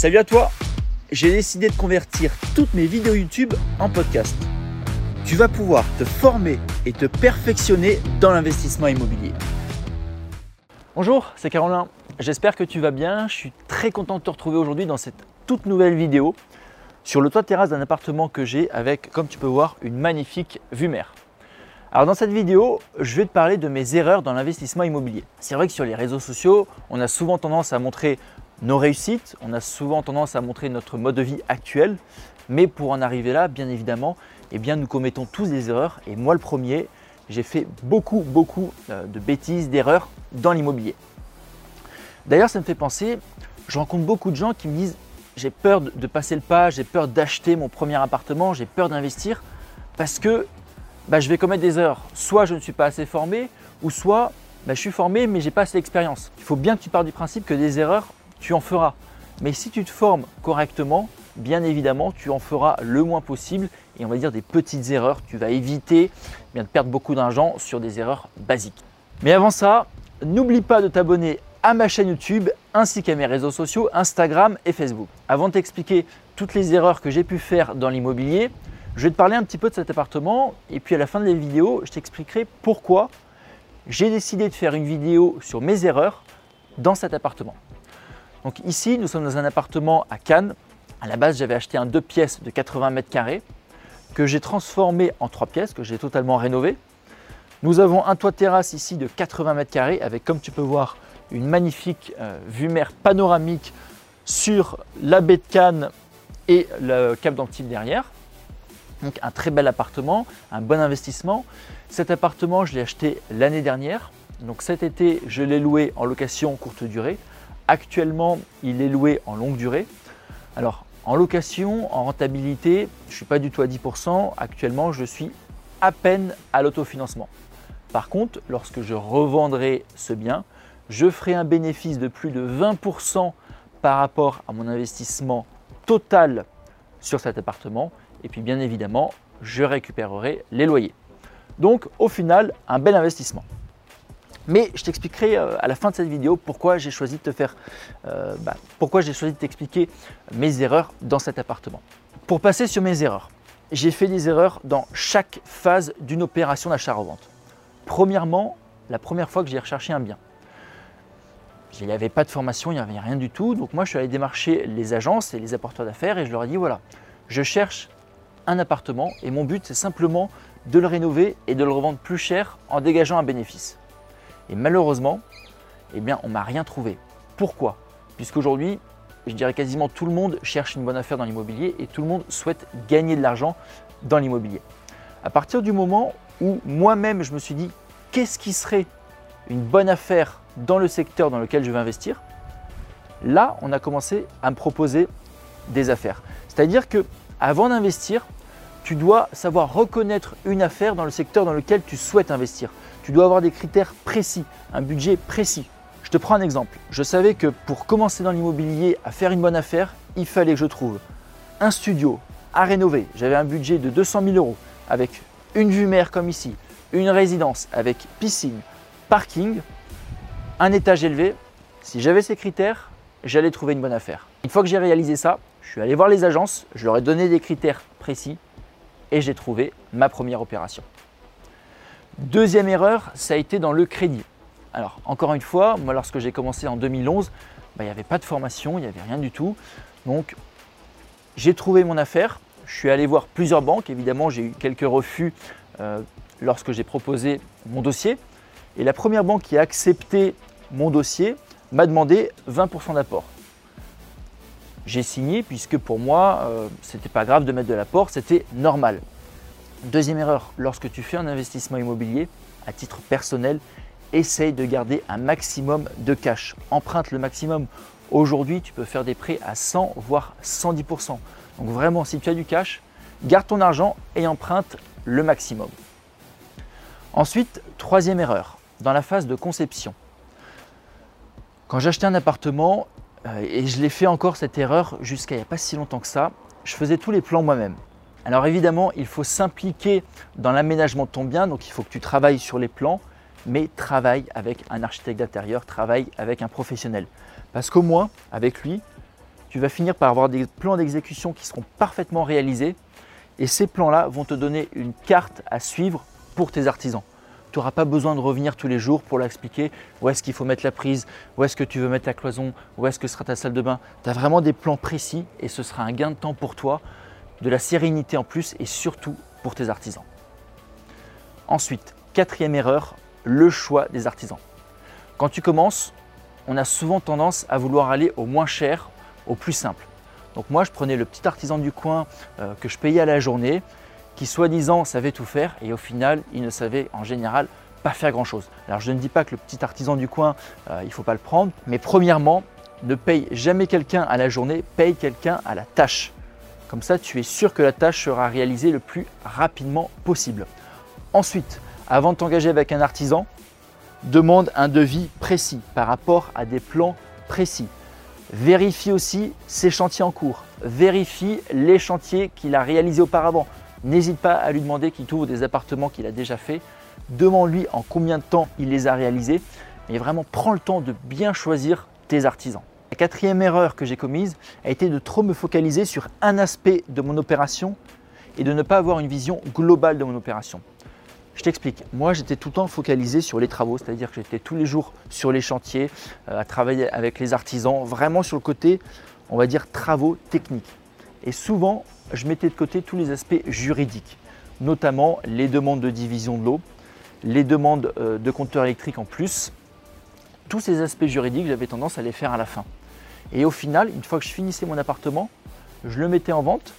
Salut à toi J'ai décidé de convertir toutes mes vidéos YouTube en podcast. Tu vas pouvoir te former et te perfectionner dans l'investissement immobilier. Bonjour, c'est Caroline. J'espère que tu vas bien. Je suis très content de te retrouver aujourd'hui dans cette toute nouvelle vidéo sur le toit terrasse d'un appartement que j'ai avec, comme tu peux voir, une magnifique vue mer. Alors dans cette vidéo, je vais te parler de mes erreurs dans l'investissement immobilier. C'est vrai que sur les réseaux sociaux, on a souvent tendance à montrer nos réussites, on a souvent tendance à montrer notre mode de vie actuel, mais pour en arriver là, bien évidemment, eh bien, nous commettons tous des erreurs, et moi le premier, j'ai fait beaucoup, beaucoup euh, de bêtises, d'erreurs dans l'immobilier. D'ailleurs, ça me fait penser, je rencontre beaucoup de gens qui me disent j'ai peur de passer le pas, j'ai peur d'acheter mon premier appartement, j'ai peur d'investir parce que bah, je vais commettre des erreurs. Soit je ne suis pas assez formé, ou soit bah, je suis formé mais j'ai pas assez d'expérience. Il faut bien que tu partes du principe que des erreurs, tu en feras. Mais si tu te formes correctement, bien évidemment, tu en feras le moins possible et on va dire des petites erreurs. Tu vas éviter eh bien, de perdre beaucoup d'argent sur des erreurs basiques. Mais avant ça, n'oublie pas de t'abonner à ma chaîne YouTube ainsi qu'à mes réseaux sociaux Instagram et Facebook. Avant de t'expliquer toutes les erreurs que j'ai pu faire dans l'immobilier, je vais te parler un petit peu de cet appartement et puis à la fin de la vidéo, je t'expliquerai pourquoi j'ai décidé de faire une vidéo sur mes erreurs dans cet appartement. Donc ici, nous sommes dans un appartement à Cannes. À la base, j'avais acheté un deux pièces de 80 mètres carrés que j'ai transformé en trois pièces, que j'ai totalement rénové. Nous avons un toit de terrasse ici de 80 mètres carrés avec, comme tu peux voir, une magnifique euh, vue mer panoramique sur la baie de Cannes et le cap d'Antibes derrière. Donc un très bel appartement, un bon investissement. Cet appartement, je l'ai acheté l'année dernière. Donc cet été, je l'ai loué en location courte durée. Actuellement, il est loué en longue durée. Alors en location, en rentabilité, je ne suis pas du tout à 10%. Actuellement, je suis à peine à l'autofinancement. Par contre, lorsque je revendrai ce bien, je ferai un bénéfice de plus de 20% par rapport à mon investissement total sur cet appartement et puis bien évidemment, je récupérerai les loyers. Donc au final, un bel investissement. Mais je t'expliquerai euh, à la fin de cette vidéo pourquoi j'ai choisi de te faire, euh, bah, pourquoi j'ai choisi de t'expliquer mes erreurs dans cet appartement. Pour passer sur mes erreurs, j'ai fait des erreurs dans chaque phase d'une opération d'achat-revente. Premièrement, la première fois que j'ai recherché un bien. Il n'y avait pas de formation, il n'y avait rien du tout. Donc moi, je suis allé démarcher les agences et les apporteurs d'affaires et je leur ai dit, voilà, je cherche un appartement et mon but c'est simplement de le rénover et de le revendre plus cher en dégageant un bénéfice. Et malheureusement, eh bien, on m'a rien trouvé. Pourquoi? Puisqu'aujourd'hui, je dirais quasiment tout le monde cherche une bonne affaire dans l'immobilier et tout le monde souhaite gagner de l'argent dans l'immobilier. À partir du moment où moi-même je me suis dit qu'est-ce qui serait une bonne affaire dans le secteur dans lequel je vais investir, là on a commencé à me proposer des affaires. C'est-à-dire que avant d'investir, tu dois savoir reconnaître une affaire dans le secteur dans lequel tu souhaites investir. Tu dois avoir des critères précis, un budget précis. Je te prends un exemple. Je savais que pour commencer dans l'immobilier à faire une bonne affaire, il fallait que je trouve un studio à rénover. J'avais un budget de 200 000 euros avec une vue mer comme ici, une résidence avec piscine, parking, un étage élevé. Si j'avais ces critères, j'allais trouver une bonne affaire. Une fois que j'ai réalisé ça, je suis allé voir les agences, je leur ai donné des critères précis et j'ai trouvé ma première opération. Deuxième erreur, ça a été dans le crédit. Alors encore une fois, moi lorsque j'ai commencé en 2011, bah, il n'y avait pas de formation, il n'y avait rien du tout. Donc j'ai trouvé mon affaire, je suis allé voir plusieurs banques, évidemment j'ai eu quelques refus euh, lorsque j'ai proposé mon dossier. Et la première banque qui a accepté mon dossier m'a demandé 20% d'apport j'ai signé puisque pour moi, euh, c'était pas grave de mettre de l'apport, c'était normal. Deuxième erreur, lorsque tu fais un investissement immobilier à titre personnel, essaye de garder un maximum de cash. Emprunte le maximum. Aujourd'hui, tu peux faire des prêts à 100 voire 110%. Donc vraiment, si tu as du cash, garde ton argent et emprunte le maximum. Ensuite, troisième erreur, dans la phase de conception. Quand j'achetais un appartement, et je l'ai fait encore cette erreur jusqu'à il n'y a pas si longtemps que ça. Je faisais tous les plans moi-même. Alors évidemment, il faut s'impliquer dans l'aménagement de ton bien, donc il faut que tu travailles sur les plans, mais travaille avec un architecte d'intérieur, travaille avec un professionnel. Parce qu'au moins, avec lui, tu vas finir par avoir des plans d'exécution qui seront parfaitement réalisés et ces plans-là vont te donner une carte à suivre pour tes artisans. Tu n'auras pas besoin de revenir tous les jours pour leur expliquer où est-ce qu'il faut mettre la prise, où est-ce que tu veux mettre ta cloison, où est-ce que sera ta salle de bain. Tu as vraiment des plans précis et ce sera un gain de temps pour toi, de la sérénité en plus et surtout pour tes artisans. Ensuite, quatrième erreur, le choix des artisans. Quand tu commences, on a souvent tendance à vouloir aller au moins cher, au plus simple. Donc moi, je prenais le petit artisan du coin euh, que je payais à la journée, qui soi-disant savait tout faire et au final, il ne savait en général pas faire grand-chose. Alors je ne dis pas que le petit artisan du coin, euh, il ne faut pas le prendre, mais premièrement, ne paye jamais quelqu'un à la journée, paye quelqu'un à la tâche. Comme ça, tu es sûr que la tâche sera réalisée le plus rapidement possible. Ensuite, avant de t'engager avec un artisan, demande un devis précis par rapport à des plans précis. Vérifie aussi ses chantiers en cours. Vérifie les chantiers qu'il a réalisés auparavant. N'hésite pas à lui demander qu'il t'ouvre des appartements qu'il a déjà fait. Demande-lui en combien de temps il les a réalisés. Mais vraiment, prends le temps de bien choisir tes artisans. La quatrième erreur que j'ai commise a été de trop me focaliser sur un aspect de mon opération et de ne pas avoir une vision globale de mon opération. Je t'explique. Moi, j'étais tout le temps focalisé sur les travaux, c'est-à-dire que j'étais tous les jours sur les chantiers, euh, à travailler avec les artisans, vraiment sur le côté, on va dire, travaux techniques. Et souvent, je mettais de côté tous les aspects juridiques, notamment les demandes de division de l'eau, les demandes euh, de compteurs électriques en plus. Tous ces aspects juridiques, j'avais tendance à les faire à la fin. Et au final, une fois que je finissais mon appartement, je le mettais en vente,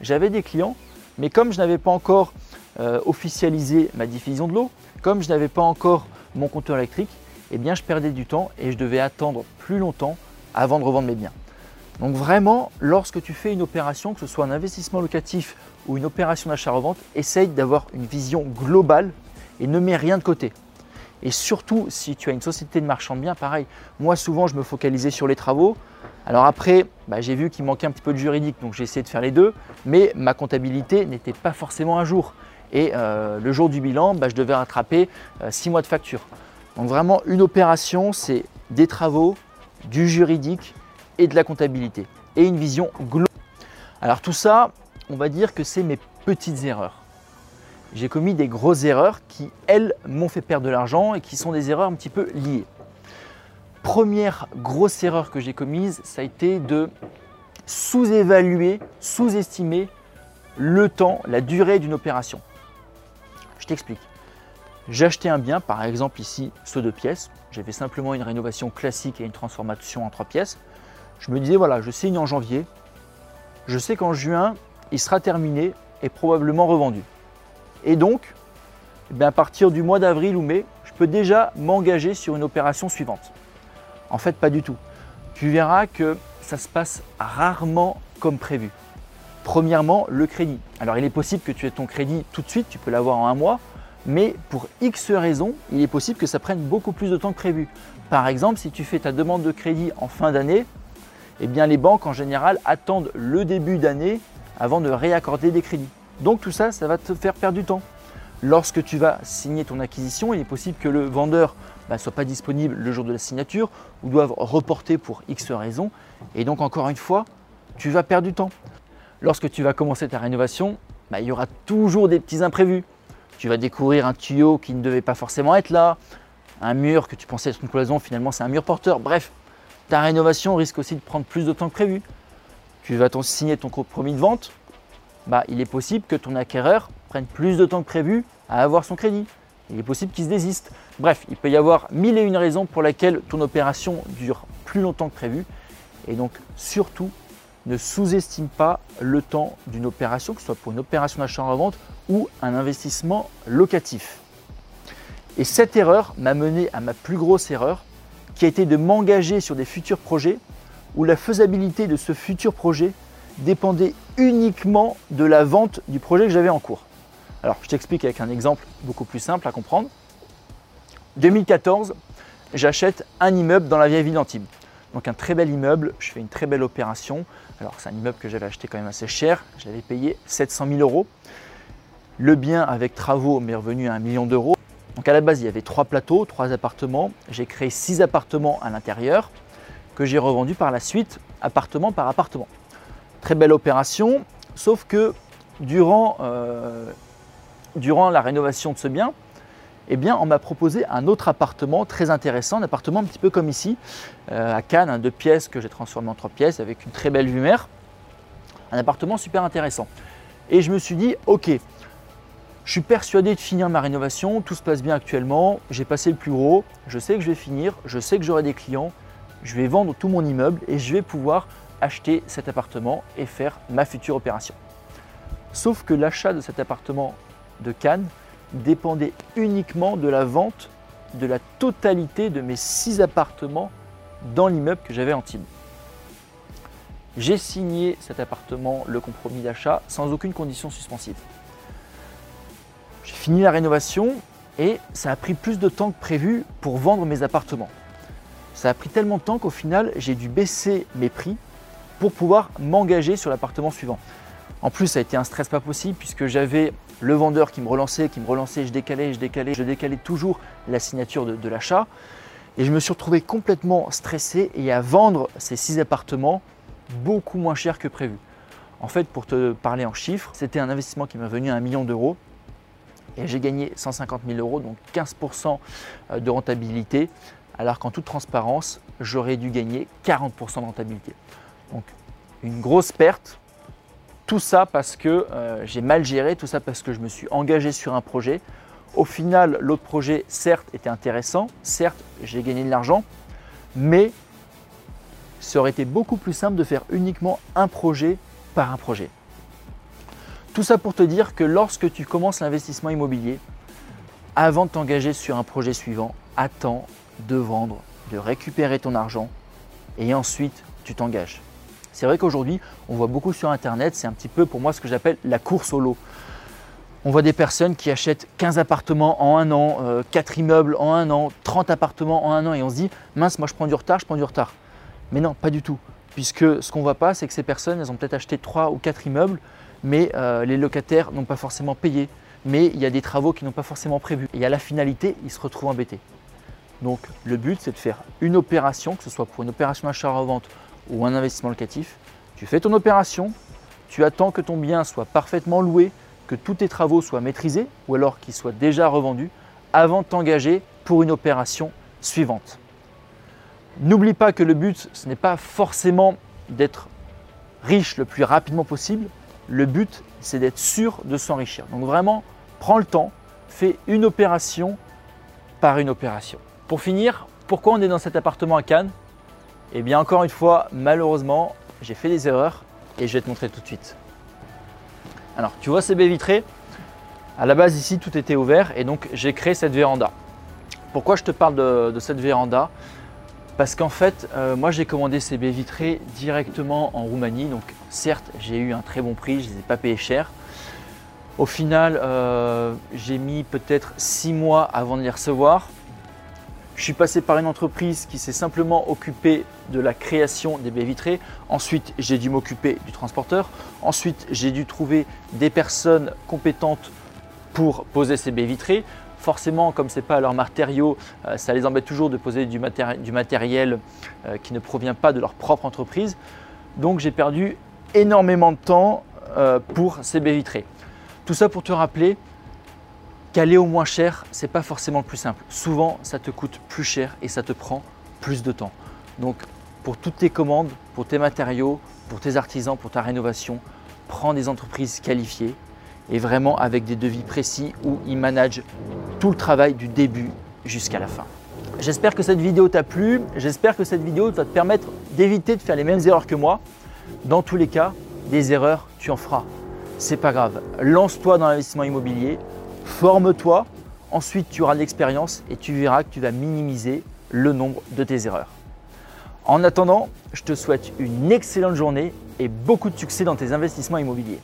j'avais des clients, mais comme je n'avais pas encore euh, officialiser ma diffusion de l'eau, comme je n'avais pas encore mon compteur électrique, eh bien je perdais du temps et je devais attendre plus longtemps avant de revendre mes biens. Donc vraiment, lorsque tu fais une opération, que ce soit un investissement locatif ou une opération d'achat-revente, essaye d'avoir une vision globale et ne mets rien de côté. Et surtout, si tu as une société de marchand de biens, pareil. Moi, souvent, je me focalisais sur les travaux. Alors après, bah, j'ai vu qu'il manquait un petit peu de juridique, donc j'ai essayé de faire les deux. Mais ma comptabilité n'était pas forcément à jour. Et euh, le jour du bilan, bah, je devais rattraper 6 euh, mois de facture. Donc vraiment, une opération, c'est des travaux, du juridique et de la comptabilité. Et une vision globale. Alors tout ça, on va dire que c'est mes petites erreurs. J'ai commis des grosses erreurs qui, elles, m'ont fait perdre de l'argent et qui sont des erreurs un petit peu liées. Première grosse erreur que j'ai commise, ça a été de sous-évaluer, sous-estimer le temps, la durée d'une opération. Je t'explique. J'ai acheté un bien, par exemple ici, ce deux pièces. J'ai fait simplement une rénovation classique et une transformation en trois pièces. Je me disais, voilà, je signe en janvier. Je sais qu'en juin, il sera terminé et probablement revendu. Et donc, eh à partir du mois d'avril ou mai, je peux déjà m'engager sur une opération suivante. En fait, pas du tout. Tu verras que ça se passe rarement comme prévu. Premièrement, le crédit. Alors il est possible que tu aies ton crédit tout de suite, tu peux l'avoir en un mois, mais pour X raisons, il est possible que ça prenne beaucoup plus de temps que prévu. Par exemple, si tu fais ta demande de crédit en fin d'année, eh les banques en général attendent le début d'année avant de réaccorder des crédits. Donc tout ça, ça va te faire perdre du temps. Lorsque tu vas signer ton acquisition, il est possible que le vendeur ne bah, soit pas disponible le jour de la signature ou doive reporter pour X raisons. Et donc encore une fois, tu vas perdre du temps. Lorsque tu vas commencer ta rénovation, bah, il y aura toujours des petits imprévus. Tu vas découvrir un tuyau qui ne devait pas forcément être là, un mur que tu pensais être une cloison, finalement c'est un mur porteur. Bref, ta rénovation risque aussi de prendre plus de temps que prévu. Tu vas signer ton compromis de vente, bah, il est possible que ton acquéreur prenne plus de temps que prévu à avoir son crédit. Il est possible qu'il se désiste. Bref, il peut y avoir mille et une raisons pour lesquelles ton opération dure plus longtemps que prévu. Et donc surtout, ne sous-estime pas le temps d'une opération, que ce soit pour une opération d'achat-revente ou un investissement locatif. Et cette erreur m'a mené à ma plus grosse erreur, qui a été de m'engager sur des futurs projets où la faisabilité de ce futur projet dépendait uniquement de la vente du projet que j'avais en cours. Alors, je t'explique avec un exemple beaucoup plus simple à comprendre. 2014, j'achète un immeuble dans la vieille ville d'Antibes. Donc un très bel immeuble, je fais une très belle opération. Alors c'est un immeuble que j'avais acheté quand même assez cher, je l'avais payé 700 000 euros. Le bien avec travaux m'est revenu à un million d'euros. Donc à la base il y avait trois plateaux, trois appartements. J'ai créé six appartements à l'intérieur que j'ai revendus par la suite appartement par appartement. Très belle opération, sauf que durant, euh, la rénovation de ce bien, eh bien, on m'a proposé un autre appartement très intéressant, un appartement un petit peu comme ici, euh, à Cannes, un deux pièces que j'ai transformé en trois pièces avec une très belle vue mer. Un appartement super intéressant. Et je me suis dit, ok, je suis persuadé de finir ma rénovation, tout se passe bien actuellement, j'ai passé le plus gros, je sais que je vais finir, je sais que j'aurai des clients, je vais vendre tout mon immeuble et je vais pouvoir acheter cet appartement et faire ma future opération. Sauf que l'achat de cet appartement de Cannes dépendait uniquement de la vente de la totalité de mes six appartements dans l'immeuble que j'avais en team. J'ai signé cet appartement, le compromis d'achat, sans aucune condition suspensive. J'ai fini la rénovation et ça a pris plus de temps que prévu pour vendre mes appartements. Ça a pris tellement de temps qu'au final, j'ai dû baisser mes prix pour pouvoir m'engager sur l'appartement suivant. En plus, ça a été un stress pas possible puisque j'avais le vendeur qui me relançait, qui me relançait, je décalais, je décalais, je décalais toujours la signature de, l'achat. Et je me suis retrouvé complètement stressé et à vendre ces six appartements beaucoup moins cher que prévu. En fait, pour te parler en chiffres, c'était un investissement qui m'a venu à un million d'euros et j'ai gagné 150 000 euros, donc 15% euh, de rentabilité, alors qu'en toute transparence, j'aurais dû gagner 40% de rentabilité. Donc une grosse perte tout ça parce que euh, j'ai mal géré, tout ça parce que je me suis engagé sur un projet. Au final, l'autre projet, certes, était intéressant, certes, j'ai gagné de l'argent, mais ça aurait été beaucoup plus simple de faire uniquement un projet par un projet. Tout ça pour te dire que lorsque tu commences l'investissement immobilier, avant de t'engager sur un projet suivant, attends de vendre, de récupérer ton argent et ensuite tu t'engages. C'est vrai qu'aujourd'hui, on voit beaucoup sur Internet, c'est un petit peu pour moi ce que j'appelle la course au lot. On voit des personnes qui achètent 15 appartements en un an, 4 euh, immeubles en un an, 30 appartements en un an et on se dit mince, moi je prends du retard, je prends du retard. Mais non, pas du tout. Puisque ce qu'on ne voit pas, c'est que ces personnes, elles ont peut-être acheté 3 ou 4 immeubles, mais euh, les locataires n'ont pas forcément payé. Mais il y a des travaux qui n'ont pas forcément prévus. Et à la finalité, ils se retrouvent embêtés. Donc le but, c'est de faire une opération, que ce soit pour une opération achat-revente ou un investissement locatif, tu fais ton opération, tu attends que ton bien soit parfaitement loué, que tous tes travaux soient maîtrisés ou alors qu'ils soient déjà revendus avant de t'engager pour une opération suivante. N'oublie pas que le but, ce n'est pas forcément d'être riche le plus rapidement possible. Le but, c'est d'être sûr de s'enrichir. Donc vraiment, prends le temps, fais une opération par une opération. Pour finir, pourquoi on est dans cet appartement à Cannes? Eh bien encore une fois, malheureusement, j'ai fait des erreurs et je vais te montrer tout de suite. Alors tu vois ces baies vitrées? À la base ici tout était ouvert et donc j'ai créé cette véranda. Pourquoi je te parle de, cette véranda? Parce qu'en fait, euh, moi j'ai commandé ces baies vitrées directement en Roumanie. Donc certes, j'ai eu un très bon prix, je ne les ai pas payés cher. Au final, euh, j'ai mis peut-être six mois avant de les recevoir. Je suis passé par une entreprise qui s'est simplement occupée de la création des baies vitrées. Ensuite, j'ai dû m'occuper du transporteur. Ensuite, j'ai dû trouver des personnes compétentes pour poser ces baies vitrées. Forcément, comme ce n'est pas leur matériau, euh, ça les embête toujours de poser du, matériel euh, qui ne provient pas de leur propre entreprise. Donc j'ai perdu énormément de temps euh, pour ces baies vitrées. Tout ça pour te rappeler qu'aller au moins cher, c'est pas forcément le plus simple. Souvent, ça te coûte plus cher et ça te prend plus de temps. Donc, pour toutes tes commandes, pour tes matériaux, pour tes artisans, pour ta rénovation, prends des entreprises qualifiées et vraiment avec des devis précis où ils managent tout le travail du début jusqu'à la fin. J'espère que cette vidéo t'a plu. J'espère que cette vidéo va te permettre d'éviter de faire les mêmes erreurs que moi. Dans tous les cas, des erreurs, tu en feras. C'est pas grave. Lance-toi dans l'investissement immobilier forme-toi, ensuite tu auras de l'expérience et tu verras que tu vas minimiser le nombre de tes erreurs. En attendant, je te souhaite une excellente journée et beaucoup de succès dans tes investissements immobiliers.